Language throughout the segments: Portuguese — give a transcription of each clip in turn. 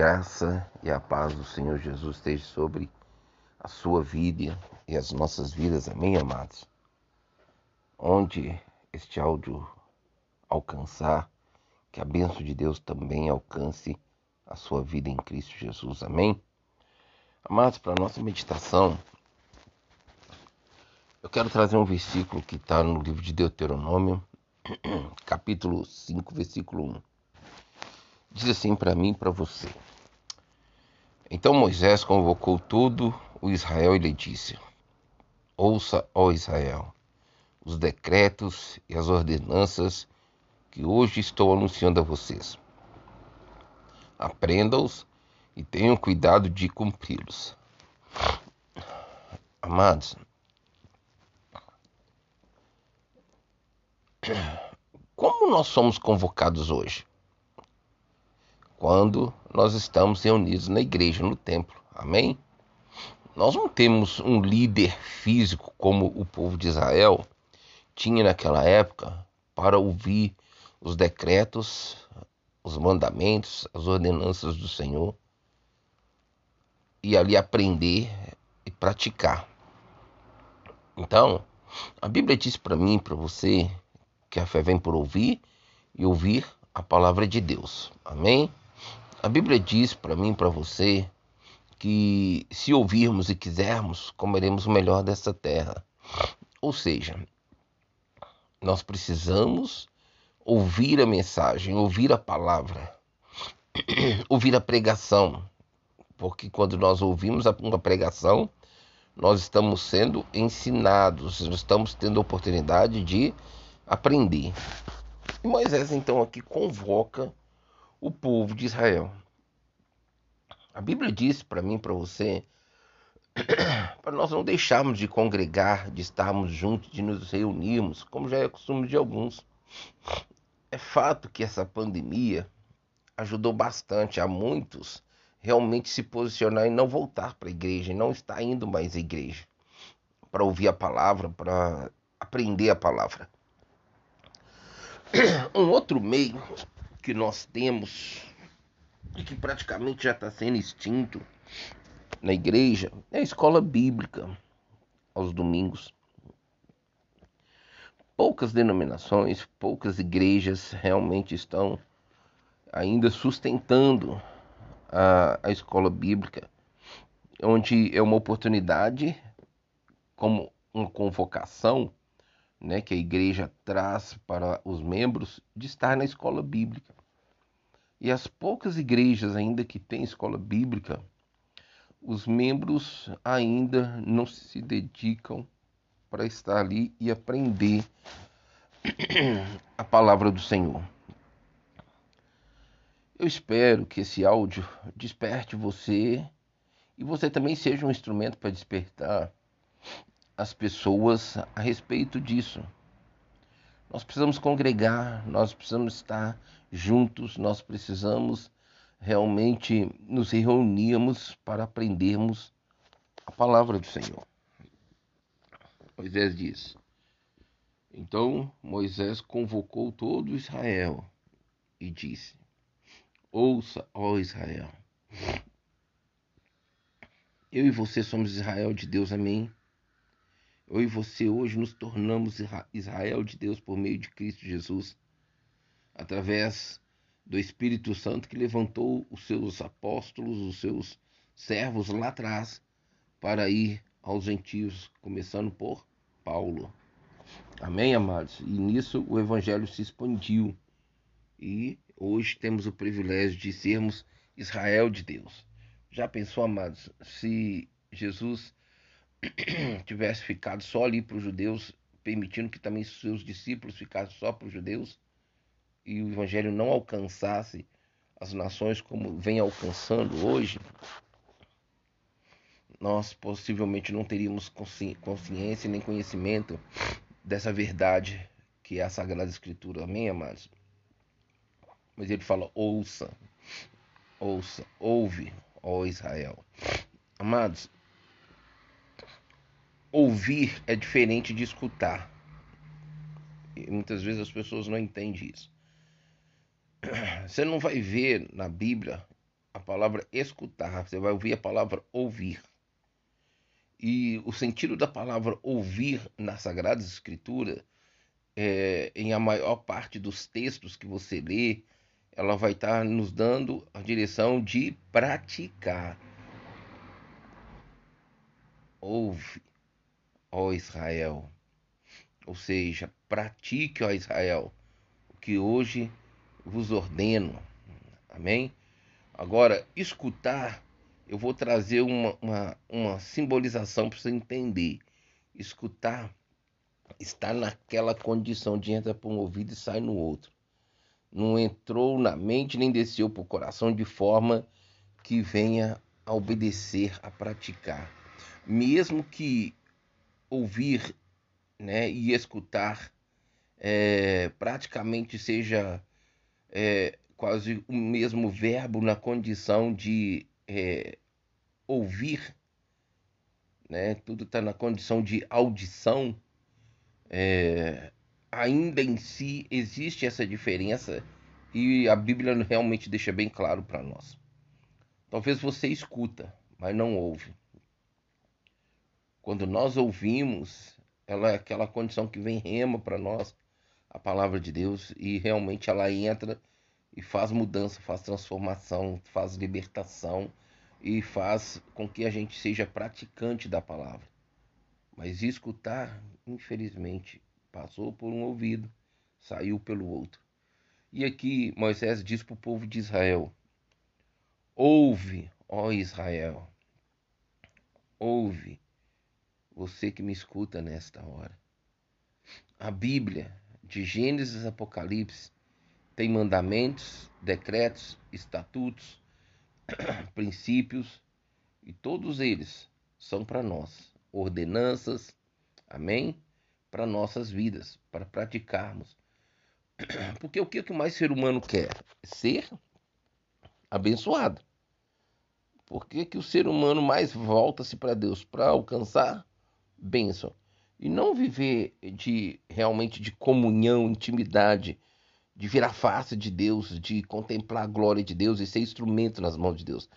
graça e a paz do Senhor Jesus esteja sobre a sua vida e as nossas vidas, amém, amados? Onde este áudio alcançar, que a bênção de Deus também alcance a sua vida em Cristo Jesus, amém? Amados, para a nossa meditação, eu quero trazer um versículo que está no livro de Deuteronômio, capítulo 5, versículo 1 diz assim para mim e para você. Então Moisés convocou todo o Israel e lhe disse: Ouça, ó Israel, os decretos e as ordenanças que hoje estou anunciando a vocês. Aprenda-os e tenham cuidado de cumpri-los. Amados, como nós somos convocados hoje? Quando nós estamos reunidos na igreja, no templo. Amém? Nós não temos um líder físico como o povo de Israel tinha naquela época para ouvir os decretos, os mandamentos, as ordenanças do Senhor e ali aprender e praticar. Então, a Bíblia diz para mim, para você, que a fé vem por ouvir e ouvir a palavra de Deus. Amém? A Bíblia diz para mim, para você, que se ouvirmos e quisermos, comeremos o melhor dessa terra. Ou seja, nós precisamos ouvir a mensagem, ouvir a palavra, ouvir a pregação, porque quando nós ouvimos uma pregação, nós estamos sendo ensinados, estamos tendo a oportunidade de aprender. E Moisés então aqui convoca o povo de Israel. A Bíblia diz para mim, para você, para nós não deixarmos de congregar, de estarmos juntos, de nos reunirmos, como já é costume de alguns. É fato que essa pandemia ajudou bastante a muitos realmente se posicionar e não voltar para a igreja, e não estar indo mais à igreja para ouvir a palavra, para aprender a palavra. Um outro meio que nós temos e que praticamente já está sendo extinto na igreja é a escola bíblica aos domingos. Poucas denominações, poucas igrejas realmente estão ainda sustentando a, a escola bíblica, onde é uma oportunidade, como uma convocação né, que a igreja traz para os membros de estar na escola bíblica. E as poucas igrejas ainda que têm escola bíblica, os membros ainda não se dedicam para estar ali e aprender a palavra do Senhor. Eu espero que esse áudio desperte você e você também seja um instrumento para despertar as pessoas a respeito disso. Nós precisamos congregar, nós precisamos estar juntos, nós precisamos realmente nos reunirmos para aprendermos a palavra do Senhor. Moisés diz: Então Moisés convocou todo Israel e disse: Ouça, ó Israel. Eu e você somos Israel de Deus, amém? Eu e você hoje nos tornamos Israel de Deus por meio de Cristo Jesus, através do Espírito Santo que levantou os seus apóstolos, os seus servos lá atrás, para ir aos gentios, começando por Paulo. Amém, amados? E nisso o Evangelho se expandiu. E hoje temos o privilégio de sermos Israel de Deus. Já pensou, amados, se Jesus tivesse ficado só ali para os judeus, permitindo que também seus discípulos ficassem só para os judeus, e o evangelho não alcançasse as nações como vem alcançando hoje, nós possivelmente não teríamos consciência nem conhecimento dessa verdade que é a Sagrada Escritura. Amém, amados? Mas ele fala: ouça, ouça, ouve, ó Israel. Amados, ouvir é diferente de escutar. E muitas vezes as pessoas não entendem isso. Você não vai ver na Bíblia a palavra escutar, você vai ouvir a palavra ouvir. E o sentido da palavra ouvir na Sagrada Escritura, é, em a maior parte dos textos que você lê, ela vai estar nos dando a direção de praticar. Ouve, ó Israel. Ou seja, pratique, ó Israel, o que hoje vos ordeno. Amém? Agora, escutar, eu vou trazer uma, uma, uma simbolização para você entender. Escutar está naquela condição de entrar por um ouvido e sai no outro. Não entrou na mente nem desceu para o coração de forma que venha a obedecer, a praticar. Mesmo que ouvir né, e escutar é, praticamente seja é, quase o mesmo verbo na condição de é, ouvir, né? tudo está na condição de audição, é, ainda em si existe essa diferença e a Bíblia realmente deixa bem claro para nós. Talvez você escuta, mas não ouve. Quando nós ouvimos, ela é aquela condição que vem rema para nós, a palavra de Deus, e realmente ela entra e faz mudança, faz transformação, faz libertação e faz com que a gente seja praticante da palavra. Mas escutar, infelizmente, passou por um ouvido, saiu pelo outro. E aqui Moisés diz para o povo de Israel: Ouve, ó Israel, ouve, você que me escuta nesta hora. A Bíblia, de Gênesis a Apocalipse, tem mandamentos, decretos, estatutos, princípios, e todos eles são para nós, ordenanças, amém? Para nossas vidas, para praticarmos. Porque o que, que mais ser humano quer? Ser abençoado. Por que, que o ser humano mais volta-se para Deus? Para alcançar bênção. E não viver de realmente de comunhão, intimidade de vir a face de Deus, de contemplar a glória de Deus e ser instrumento nas mãos de Deus.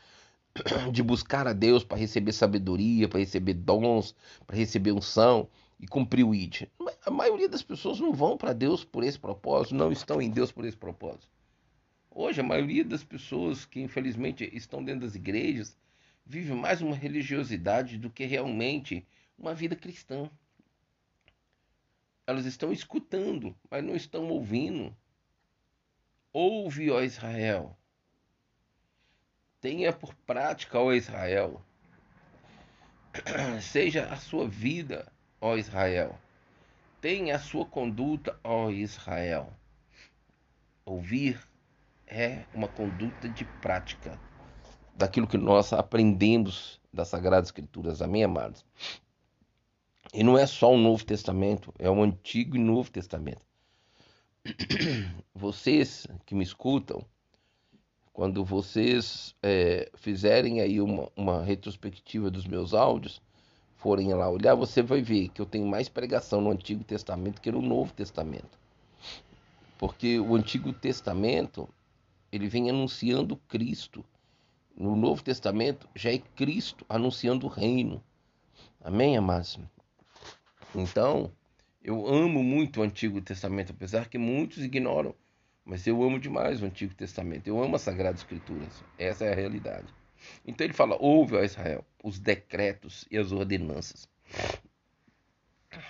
De buscar a Deus para receber sabedoria, para receber dons, para receber unção e cumprir o ID. A maioria das pessoas não vão para Deus por esse propósito, não estão em Deus por esse propósito. Hoje, a maioria das pessoas que infelizmente estão dentro das igrejas vive mais uma religiosidade do que realmente uma vida cristã. Elas estão escutando, mas não estão ouvindo. Ouve, ó Israel. Tenha por prática, ó Israel. Seja a sua vida, ó Israel. Tenha a sua conduta, ó Israel. Ouvir é uma conduta de prática daquilo que nós aprendemos das Sagradas Escrituras. Amém, amados? E não é só o Novo Testamento, é o Antigo e Novo Testamento. vocês que me escutam, quando vocês é, fizerem aí uma, uma retrospectiva dos meus áudios, forem lá olhar, você vai ver que eu tenho mais pregação no Antigo Testamento que no Novo Testamento. Porque o Antigo Testamento, ele vem anunciando Cristo. No Novo Testamento já é Cristo anunciando o reino. Amém, amados? Então, eu amo muito o Antigo Testamento, apesar que muitos ignoram, mas eu amo demais o Antigo Testamento. Eu amo as Sagradas Escrituras. Essa é a realidade. Então ele fala: ouve, ó Israel, os decretos e as ordenanças.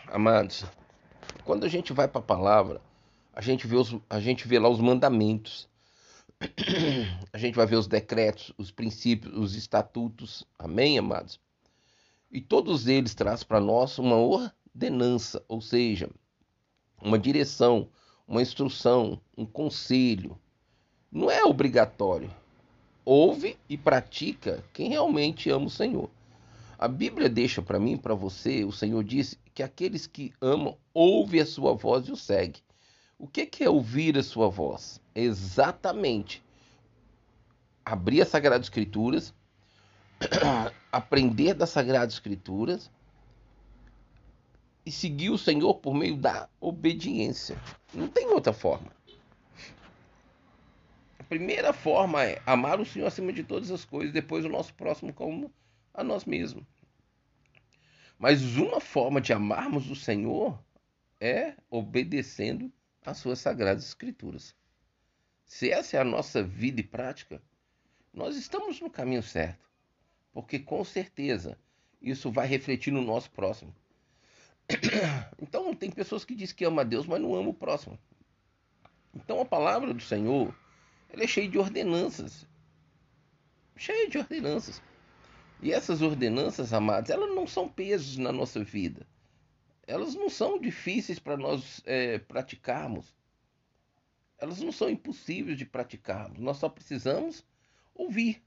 Amados, quando a gente vai para a palavra, a gente, vê os, a gente vê lá os mandamentos. A gente vai ver os decretos, os princípios, os estatutos. Amém, amados? E todos eles trazem para nós uma ordenança, ou seja, uma direção, uma instrução, um conselho. Não é obrigatório. Ouve e pratica quem realmente ama o Senhor. A Bíblia deixa para mim, para você, o Senhor disse que aqueles que amam ouvem a sua voz e o segue. O que é ouvir a sua voz? exatamente abrir as Sagradas Escrituras, aprender das Sagradas Escrituras e seguir o Senhor por meio da obediência. Não tem outra forma. A primeira forma é amar o Senhor acima de todas as coisas, depois o nosso próximo como a nós mesmos. Mas uma forma de amarmos o Senhor é obedecendo às suas sagradas escrituras. Se essa é a nossa vida e prática, nós estamos no caminho certo. Porque com certeza isso vai refletir no nosso próximo. Então tem pessoas que dizem que ama a Deus, mas não ama o próximo. Então a palavra do Senhor, ela é cheia de ordenanças. Cheia de ordenanças. E essas ordenanças, amados, elas não são pesos na nossa vida. Elas não são difíceis para nós é, praticarmos. Elas não são impossíveis de praticarmos. Nós só precisamos ouvir.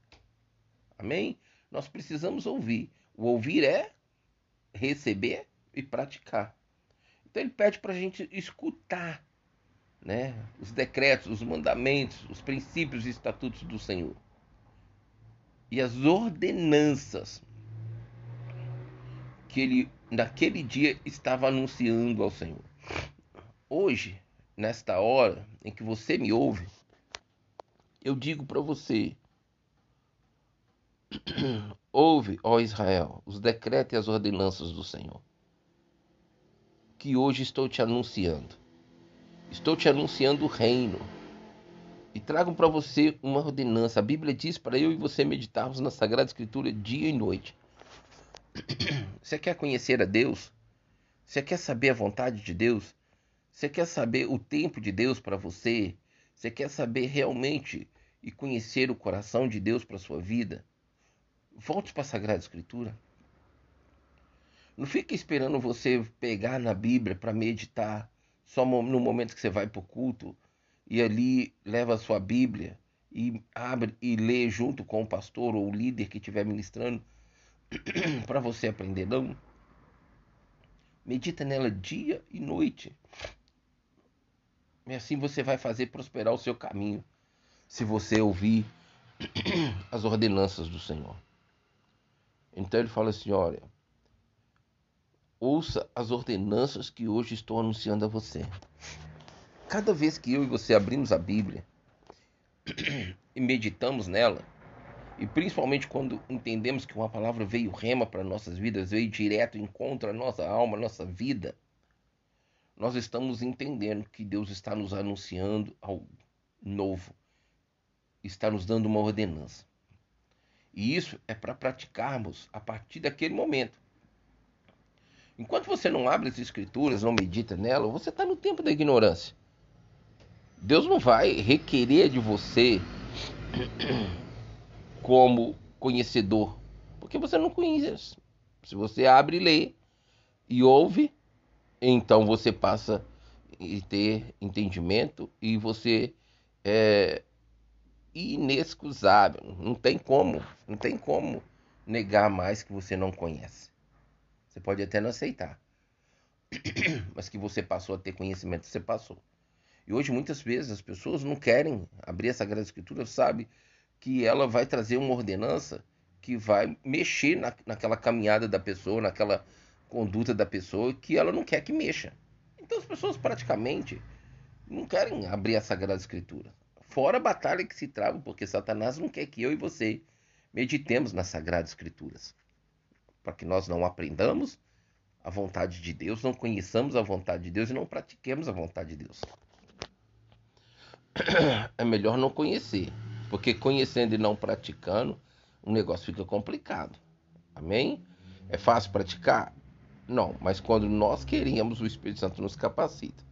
Amém? Nós precisamos ouvir. O ouvir é receber e praticar. Então ele pede para a gente escutar né, os decretos, os mandamentos, os princípios e estatutos do Senhor. E as ordenanças que ele naquele dia estava anunciando ao Senhor. Hoje, nesta hora em que você me ouve, eu digo para você: ouve, ó Israel, os decretos e as ordenanças do Senhor, que hoje estou te anunciando. Estou te anunciando o reino. E trago para você uma ordenança. A Bíblia diz para eu e você meditarmos na Sagrada Escritura dia e noite. Você quer conhecer a Deus? Você quer saber a vontade de Deus? Você quer saber o tempo de Deus para você? Você quer saber realmente e conhecer o coração de Deus para sua vida? Volte para a Sagrada Escritura. Não fique esperando você pegar na Bíblia para meditar só no momento que você vai para o culto e ali leva a sua Bíblia e abre e lê junto com o pastor ou o líder que estiver ministrando para você aprender, não. Medita nela dia e noite. E assim você vai fazer prosperar o seu caminho, se você ouvir as ordenanças do Senhor. Então ele fala assim: olha, ouça as ordenanças que hoje estou anunciando a você. Cada vez que eu e você abrimos a Bíblia e meditamos nela, e principalmente quando entendemos que uma palavra veio rema para nossas vidas, veio direto, encontra a nossa alma, a nossa vida, nós estamos entendendo que Deus está nos anunciando algo novo, está nos dando uma ordenança. E isso é para praticarmos a partir daquele momento. Enquanto você não abre as escrituras, não medita nela, você está no tempo da ignorância. Deus não vai requerer de você como conhecedor, porque você não conhece. Se você abre e lê e ouve, então você passa a ter entendimento e você é inexcusável. Não tem como, não tem como negar mais que você não conhece. Você pode até não aceitar, mas que você passou a ter conhecimento, você passou. E hoje muitas vezes as pessoas não querem abrir a Sagrada Escritura, sabe que ela vai trazer uma ordenança que vai mexer na, naquela caminhada da pessoa, naquela conduta da pessoa que ela não quer que mexa. Então as pessoas praticamente não querem abrir a Sagrada Escritura. Fora a batalha que se trava, porque Satanás não quer que eu e você meditemos nas Sagradas Escrituras. Para que nós não aprendamos a vontade de Deus, não conheçamos a vontade de Deus e não pratiquemos a vontade de Deus. É melhor não conhecer porque conhecendo e não praticando, o negócio fica complicado. Amém? É fácil praticar? Não, mas quando nós queremos, o Espírito Santo nos capacita.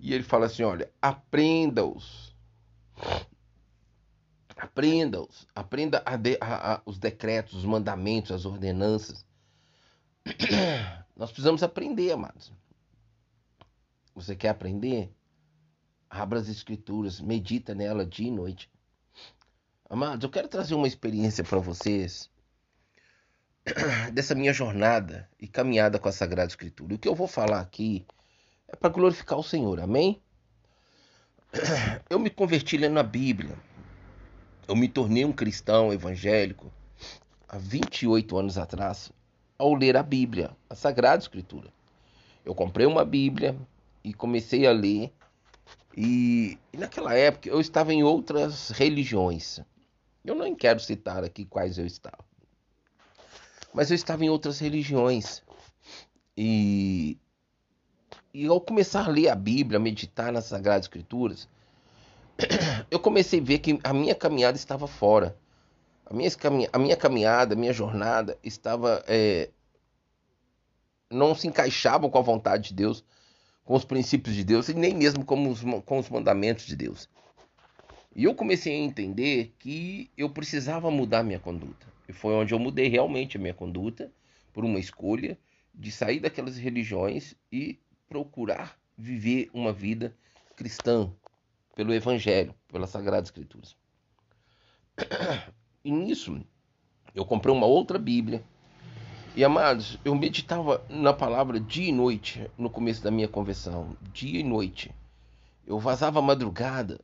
E ele fala assim: olha, aprenda-os. Aprenda-os. Aprenda a de, a, a, os decretos, os mandamentos, as ordenanças. Nós precisamos aprender, amados. Você quer aprender? Abra as escrituras, medita nela dia e noite. Amados, eu quero trazer uma experiência para vocês dessa minha jornada e caminhada com a Sagrada Escritura. O que eu vou falar aqui é para glorificar o Senhor, amém? Eu me converti lendo a Bíblia. Eu me tornei um cristão evangélico há 28 anos atrás ao ler a Bíblia, a Sagrada Escritura. Eu comprei uma Bíblia e comecei a ler E, e naquela época eu estava em outras religiões. Eu não quero citar aqui quais eu estava. Mas eu estava em outras religiões. E, e ao começar a ler a Bíblia, meditar nas Sagradas Escrituras, eu comecei a ver que a minha caminhada estava fora. A minha, a minha caminhada, a minha jornada estava. É, não se encaixavam com a vontade de Deus, com os princípios de Deus e nem mesmo com os, com os mandamentos de Deus. E eu comecei a entender que eu precisava mudar minha conduta. E foi onde eu mudei realmente a minha conduta por uma escolha de sair daquelas religiões e procurar viver uma vida cristã pelo Evangelho, pelas Sagradas Escrituras. E nisso, eu comprei uma outra Bíblia. E amados, eu meditava na palavra dia e noite no começo da minha conversão, dia e noite. Eu vazava a madrugada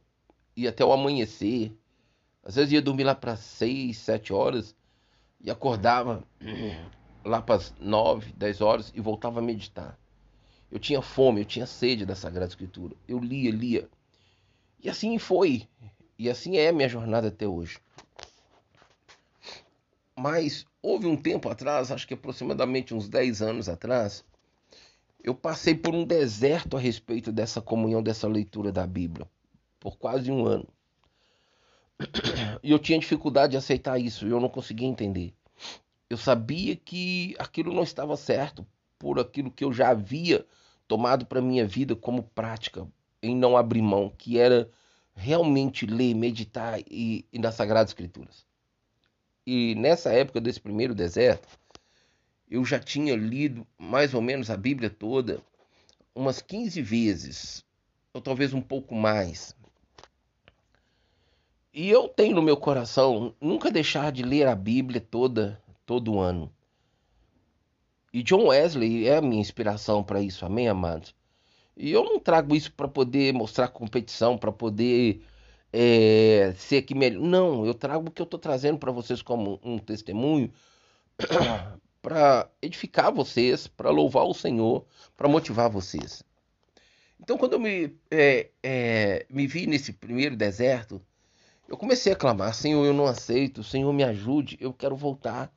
e até o amanhecer. Às vezes ia dormir lá para seis, sete horas e acordava lá para as nove, dez horas e voltava a meditar. Eu tinha fome, eu tinha sede da Sagrada Escritura. Eu lia, lia. E assim foi. E assim é minha jornada até hoje. Mas houve um tempo atrás, acho que aproximadamente uns 10 anos atrás, eu passei por um deserto a respeito dessa comunhão, dessa leitura da Bíblia. Por quase um ano. E eu tinha dificuldade de aceitar isso, eu não conseguia entender. Eu sabia que aquilo não estava certo por aquilo que eu já havia tomado para minha vida como prática em não abrir mão, que era realmente ler, meditar e, e nas Sagradas Escrituras. E nessa época desse primeiro deserto, eu já tinha lido mais ou menos a Bíblia toda umas 15 vezes, ou talvez um pouco mais. E eu tenho no meu coração nunca deixar de ler a Bíblia toda todo ano. E John Wesley é a minha inspiração para isso, amém, amados? E eu não trago isso para poder mostrar competição, para poder é, ser que melhor. Não, eu trago o que eu estou trazendo para vocês como um testemunho para edificar vocês, para louvar o Senhor, para motivar vocês. Então, quando eu me, é, é, me vi nesse primeiro deserto, eu comecei a clamar: Senhor, eu não aceito, Senhor, me ajude, eu quero voltar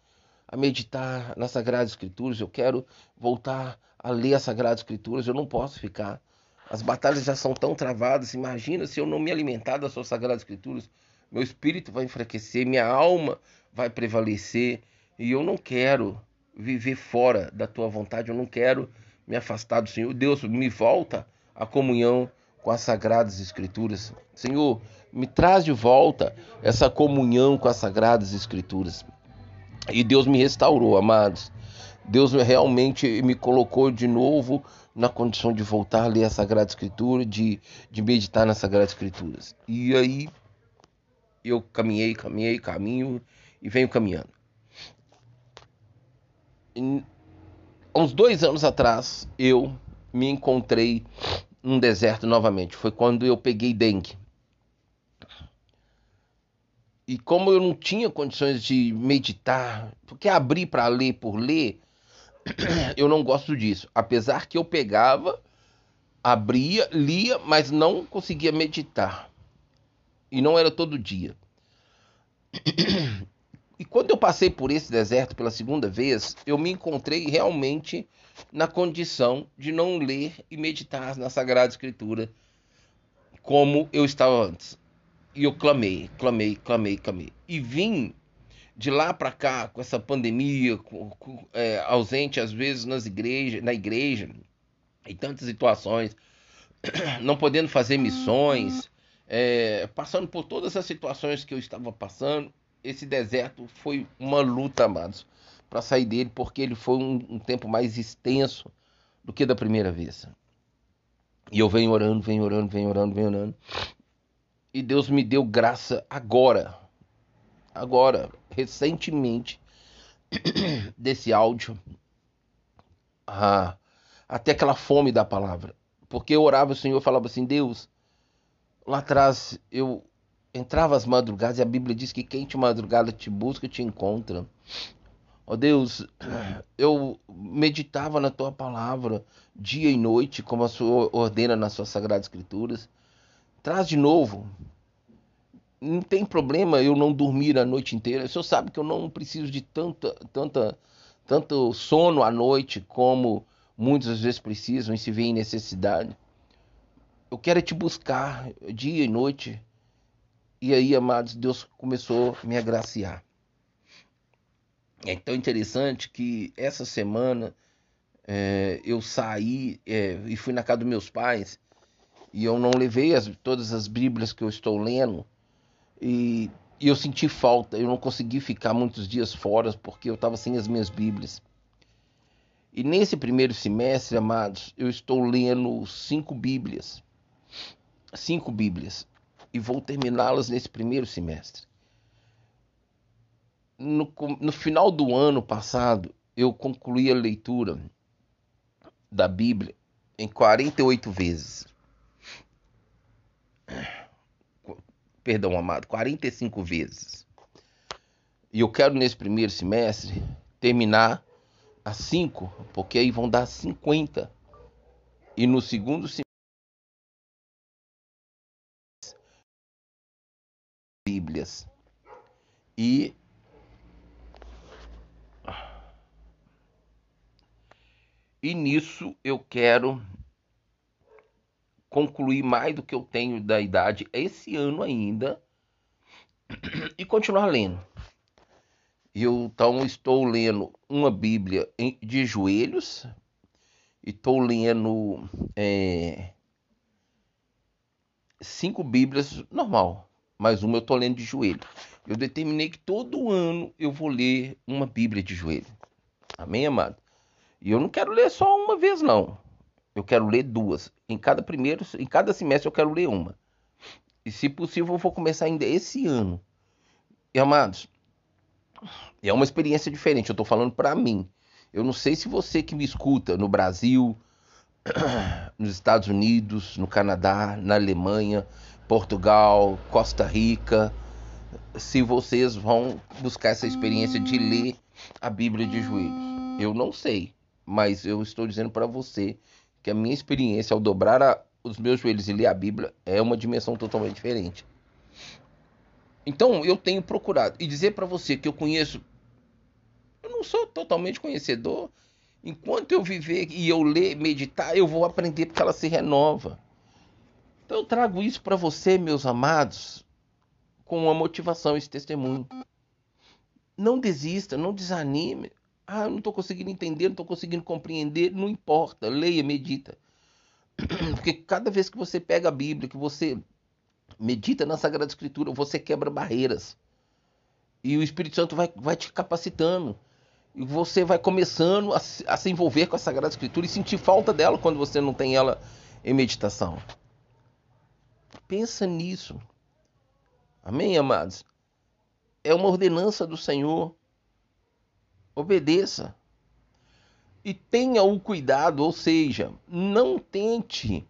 a meditar nas Sagradas Escrituras, eu quero voltar a ler as Sagradas Escrituras, eu não posso ficar. As batalhas já são tão travadas, imagina se eu não me alimentar das suas Sagradas Escrituras, meu espírito vai enfraquecer, minha alma vai prevalecer, e eu não quero viver fora da tua vontade, eu não quero me afastar do Senhor. Deus, me volta a comunhão com as sagradas escrituras. Senhor, me traz de volta essa comunhão com as sagradas escrituras. E Deus me restaurou, amados. Deus realmente me colocou de novo na condição de voltar a ler a Sagrada Escritura, de, de meditar nas Sagradas Escrituras. E aí eu caminhei, caminhei, caminho e venho caminhando. E, uns dois anos atrás, eu me encontrei num deserto novamente. Foi quando eu peguei dengue. E como eu não tinha condições de meditar, porque abrir para ler por ler, eu não gosto disso. Apesar que eu pegava, abria, lia, mas não conseguia meditar. E não era todo dia. E quando eu passei por esse deserto pela segunda vez, eu me encontrei realmente na condição de não ler e meditar na Sagrada Escritura como eu estava antes. E eu clamei, clamei, clamei, clamei. E vim de lá para cá com essa pandemia, com, com, é, ausente às vezes nas igrejas, na igreja, em tantas situações, não podendo fazer missões, é, passando por todas as situações que eu estava passando. Esse deserto foi uma luta, amados, para sair dele, porque ele foi um, um tempo mais extenso do que da primeira vez. E eu venho orando, venho orando, venho orando, venho orando. E Deus me deu graça agora, agora, recentemente, desse áudio, até aquela fome da palavra. Porque eu orava, o Senhor falava assim: Deus, lá atrás eu entrava às madrugadas e a Bíblia diz que quem te madrugada te busca te encontra. Ó oh Deus, eu meditava na tua palavra dia e noite, como a sua ordena nas suas sagradas escrituras. Traz de novo. Não tem problema eu não dormir a noite inteira. O senhor sabe que eu não preciso de tanta, tanta, tanto sono à noite como muitas vezes precisam e se vê em necessidade. Eu quero te buscar dia e noite. E aí, amados, Deus começou a me agraciar. É tão interessante que essa semana é, eu saí é, e fui na casa dos meus pais e eu não levei as, todas as Bíblias que eu estou lendo e, e eu senti falta. Eu não consegui ficar muitos dias fora porque eu estava sem as minhas Bíblias. E nesse primeiro semestre, amados, eu estou lendo cinco Bíblias. Cinco Bíblias. E vou terminá-las nesse primeiro semestre no, no final do ano passado, eu concluí a leitura da Bíblia em 48 vezes. Perdão, amado, 45 vezes. E eu quero nesse primeiro semestre terminar a 5, porque aí vão dar 50. E no segundo semestre Bíblias. E E nisso eu quero concluir mais do que eu tenho da idade esse ano ainda e continuar lendo. Eu então estou lendo uma Bíblia de joelhos e estou lendo é, cinco Bíblias normal, mas uma eu estou lendo de joelho. Eu determinei que todo ano eu vou ler uma Bíblia de joelho. Amém, amado? E eu não quero ler só uma vez, não. Eu quero ler duas. Em cada primeiro, em cada semestre eu quero ler uma. E se possível, eu vou começar ainda esse ano. E amados, é uma experiência diferente. Eu estou falando para mim. Eu não sei se você que me escuta no Brasil, nos Estados Unidos, no Canadá, na Alemanha, Portugal, Costa Rica, se vocês vão buscar essa experiência de ler a Bíblia de joelhos. Eu não sei mas eu estou dizendo para você que a minha experiência ao dobrar a, os meus joelhos e ler a Bíblia é uma dimensão totalmente diferente. Então eu tenho procurado e dizer para você que eu conheço, eu não sou totalmente conhecedor. Enquanto eu viver e eu ler, meditar, eu vou aprender porque ela se renova. Então eu trago isso para você, meus amados, com uma motivação, esse testemunho. Não desista, não desanime. Ah, não estou conseguindo entender, não estou conseguindo compreender. Não importa, leia, medita. Porque cada vez que você pega a Bíblia, que você medita na Sagrada Escritura, você quebra barreiras. E o Espírito Santo vai, vai te capacitando. E você vai começando a, a se envolver com a Sagrada Escritura e sentir falta dela quando você não tem ela em meditação. Pensa nisso. Amém, amados? É uma ordenança do Senhor obedeça. E tenha o cuidado, ou seja, não tente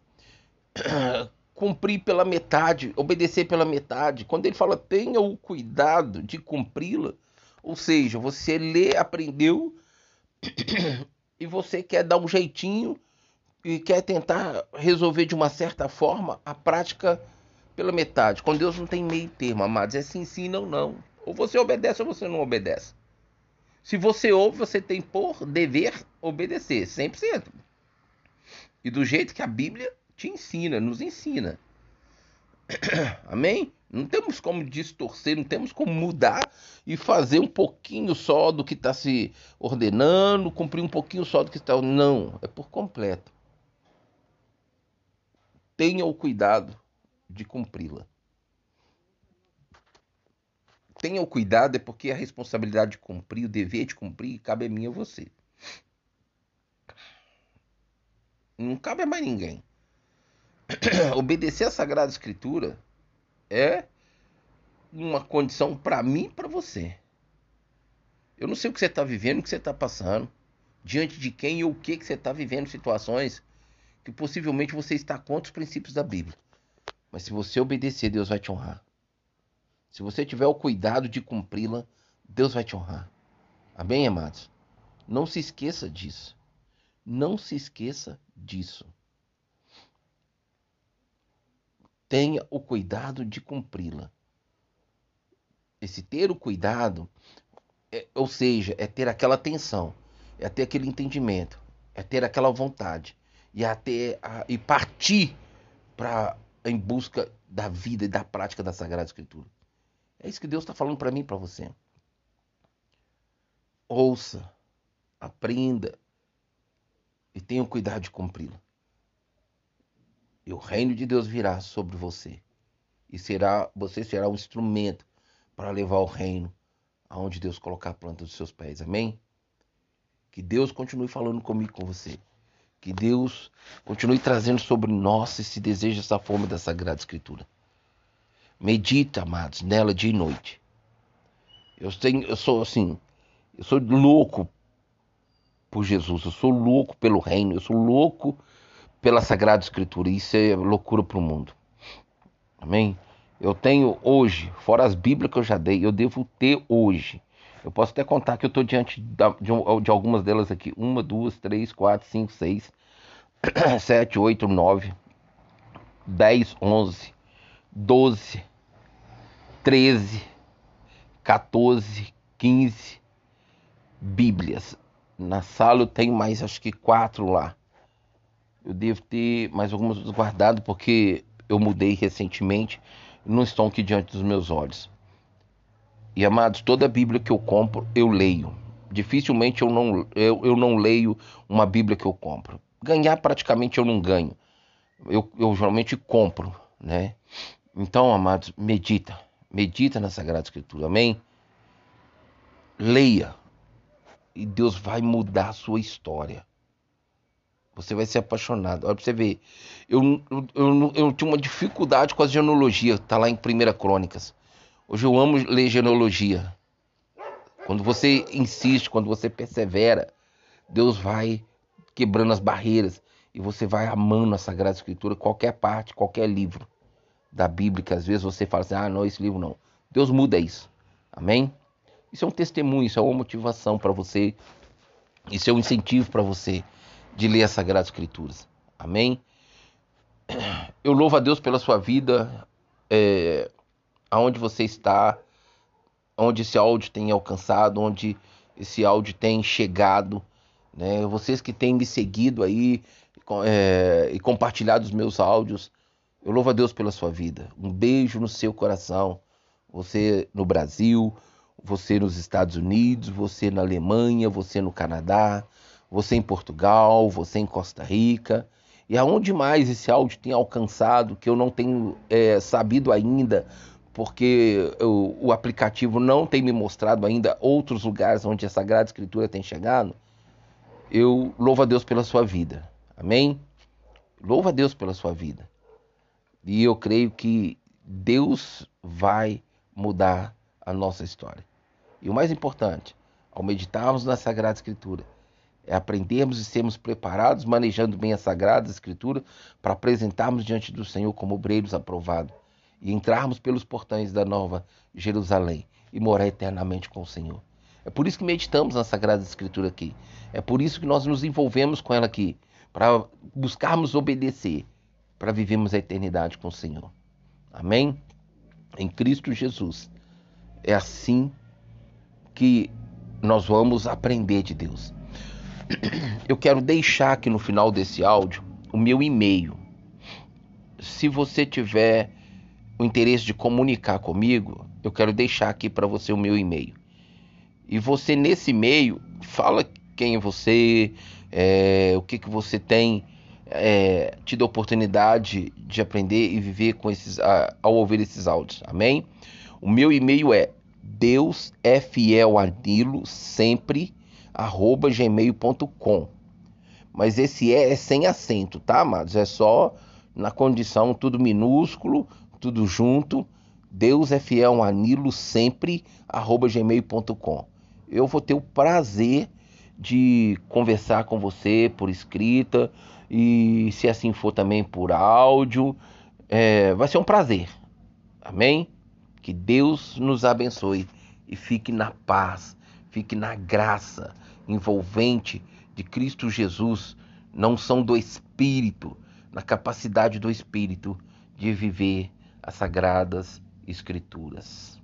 cumprir pela metade, obedecer pela metade. Quando ele fala tenha o cuidado de cumpri-la, ou seja, você lê, aprendeu e você quer dar um jeitinho e quer tentar resolver de uma certa forma a prática pela metade. Com Deus não tem meio termo, amados. É sim, sim, não, não. Ou você obedece ou você não obedece. Se você ouve, você tem por dever obedecer, 100%. E do jeito que a Bíblia te ensina, nos ensina. Amém? Não temos como distorcer, não temos como mudar e fazer um pouquinho só do que está se ordenando, cumprir um pouquinho só do que está. Não, é por completo. Tenha o cuidado de cumpri-la tenha o cuidado, é porque a responsabilidade de cumprir, o dever de cumprir, cabe a mim e a você. Não cabe a mais ninguém. Obedecer a Sagrada Escritura é uma condição para mim e para você. Eu não sei o que você está vivendo, o que você está passando, diante de quem e o que, que você está vivendo, situações que possivelmente você está contra os princípios da Bíblia. Mas se você obedecer, Deus vai te honrar. Se você tiver o cuidado de cumpri-la, Deus vai te honrar. Amém, amados? Não se esqueça disso. Não se esqueça disso. tenha o cuidado de cumpri-la. Esse ter o cuidado, é, ou seja, é ter aquela atenção, é ter aquele entendimento, é ter aquela vontade e até a, e partir para em busca da vida e da prática da Sagrada Escritura. É isso que Deus está falando para mim, para você. Ouça, aprenda e tenha cuidado de cumpri-la. E o reino de Deus virá sobre você e será você será um instrumento para levar o reino aonde Deus colocar a planta dos seus pés. Amém? Que Deus continue falando comigo com você. Que Deus continue trazendo sobre nós esse desejo, essa fome da Sagrada Escritura. Medita, amados, nela dia e noite. Eu tenho, eu sou assim, eu sou louco por Jesus, eu sou louco pelo reino, eu sou louco pela Sagrada Escritura. Isso é loucura para o mundo. Amém? Eu tenho hoje, fora as Bíblias que eu já dei, eu devo ter hoje eu posso até contar que eu estou diante de, de, algumas delas aqui. Uma, duas, três, quatro, cinco, seis, sete, oito, nove, dez, onze, doze, treze, 14, 15 Bíblias. Na sala eu tenho mais, acho que quatro lá. Eu devo ter mais algumas guardadas porque eu mudei recentemente não estão aqui diante dos meus olhos. E amados, toda a Bíblia que eu compro, eu leio. Dificilmente eu não, eu, eu não leio uma Bíblia que eu compro. Ganhar praticamente eu não ganho. Eu, eu geralmente compro, né? Então, amados, medita. Medita na Sagrada Escritura, amém? Leia. E Deus vai mudar a sua história. Você vai ser apaixonado. Olha pra você ver. Eu, eu, eu, eu tinha uma dificuldade com a genealogia. Tá lá em 1 Crônicas. Hoje eu amo ler genealogia. Quando você insiste, quando você persevera, Deus vai quebrando as barreiras e você vai amando a Sagrada Escritura, qualquer parte, qualquer livro da Bíblia, que às vezes você fala assim: ah, não, esse livro não. Deus muda isso. Amém? Isso é um testemunho, isso é uma motivação para você, isso é um incentivo para você de ler as Sagradas Escrituras. Amém? Eu louvo a Deus pela sua vida. É, aonde você está, onde esse áudio tem alcançado, onde esse áudio tem chegado, né? Vocês que têm me seguido aí é, e compartilhado os meus áudios, eu louvo a Deus pela sua vida. Um beijo no seu coração. Você no Brasil, você nos Estados Unidos, você na Alemanha, você no Canadá, você em Portugal, você em Costa Rica. E aonde mais esse áudio tem alcançado que eu não tenho é, sabido ainda, porque o, o, aplicativo não tem me mostrado ainda outros lugares onde a Sagrada Escritura tem chegado, eu louvo a Deus pela sua vida. Amém? Louvo a Deus pela sua vida. E eu creio que Deus vai mudar a nossa história. E o mais importante, ao meditarmos na Sagrada Escritura, é aprendermos e sermos preparados, manejando bem a Sagrada Escritura, para apresentarmos diante do Senhor como obreiros aprovados e entrarmos pelos portões da nova Jerusalém e morar eternamente com o Senhor. É por isso que meditamos na Sagrada Escritura aqui. É por isso que nós nos envolvemos com ela aqui, para buscarmos obedecer, para vivermos a eternidade com o Senhor. Amém? Em Cristo Jesus. É assim que nós vamos aprender de Deus. Eu quero deixar aqui no final desse áudio o meu e-mail. Se você tiver o interesse de comunicar comigo, eu quero deixar aqui para você o meu e-mail. E você nesse e-mail fala quem é você, é, o que, que você tem é, tido a oportunidade de aprender e viver com esses, a, ao ouvir esses áudios. Amém? O meu e-mail é Deus é fiel a Nilo sempre arroba gmail.com. Mas esse é, é sem acento, tá, amados? É só na condição tudo minúsculo tudo junto. Deus é fiel a Nilo sempre, arroba gmail.com. Eu vou ter o prazer de conversar com você por escrita e se assim for também por áudio. É, vai ser um prazer. Amém? Que Deus nos abençoe e fique na paz, fique na graça envolvente de Cristo Jesus, não são do Espírito, na capacidade do Espírito de viver as sagradas escrituras.